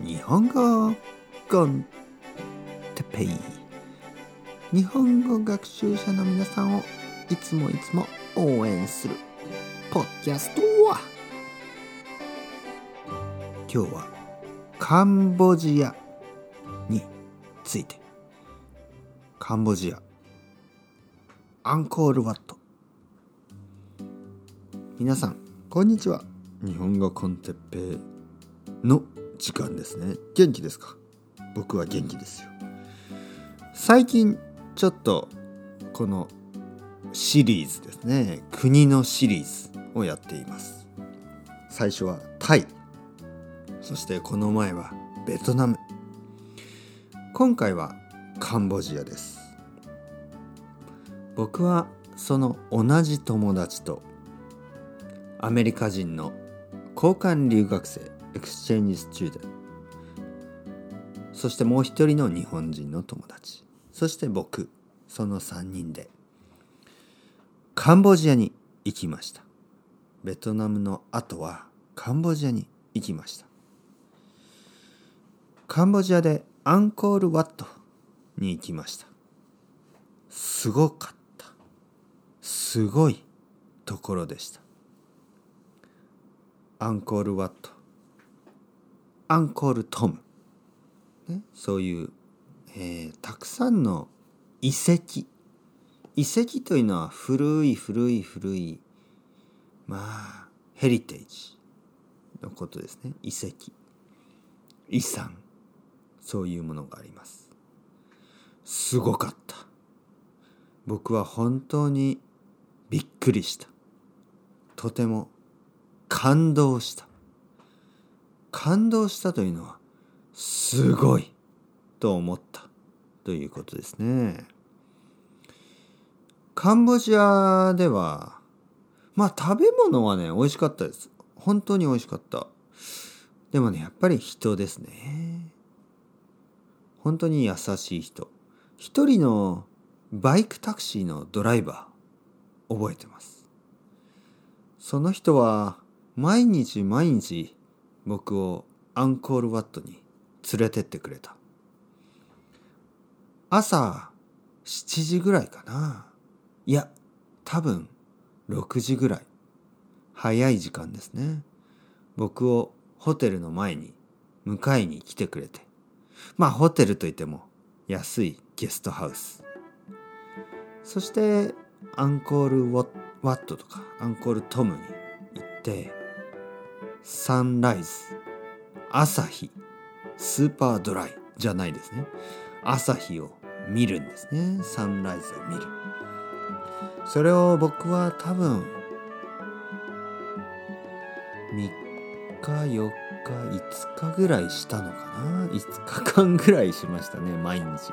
日本語コンテペイ。日本語学習者の皆さんをいつもいつも応援するポッキャストは。今日はカンボジアについて。カンボジア。アンコールワット。皆さんこんにちは。日本語コンテッペイの時間ですね。元気ですか？僕は元気ですよ。最近ちょっとこのシリーズですね。国のシリーズをやっています。最初はタイ。そしてこの前はベトナム。今回はカンボジアです。僕はその同じ友達とアメリカ人の交換留学生 exchange student そしてもう一人の日本人の友達。そして僕その3人で。カンボジアに行きました。ベトナムの後はカンボジアに行きました。カンボジアでアンコールワットに行きました。すごかった。すごいところでした。アンコールワット。アンコールトム、ね、そういう、えー、たくさんの遺跡。遺跡というのは古い古い古いまあヘリテージのことですね。遺跡。遺産。そういうものがあります。すごかった。僕は本当にびっくりした。とても感動した。感動したというのはすごいと思った。ということですね。カンボジアではまあ食べ物はね美味しかったです。本当に美味しかった。でもねやっぱり人ですね。本当に優しい人。一人のバイクタクシーのドライバー覚えてます。その人は毎日毎日僕をアンコールワットに連れてってくれた。朝7時ぐらいかな。いや多分6時ぐらい。早い時間ですね。僕をホテルの前に迎えに来てくれて。まあホテルといっても安いゲストハウス。そしてアンコールワットとかアンコールトムに行ってサンライズ朝日スーパードライじゃないですね。朝日を見るんですね。 sunrise を見る。それを僕は多分3日4日5日ぐらいしたのかな。5日間ぐらいしましたね毎日。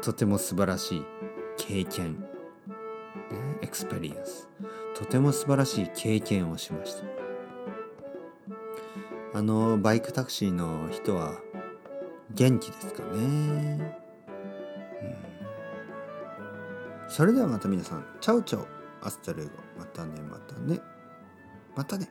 とても素晴らしい経験、 experience とても素晴らしい経験をしました。あのバイクタクシーの人は元気ですかね、うん、それではまた皆さんチャウチャウアスタレゴ。またねまたね。またね。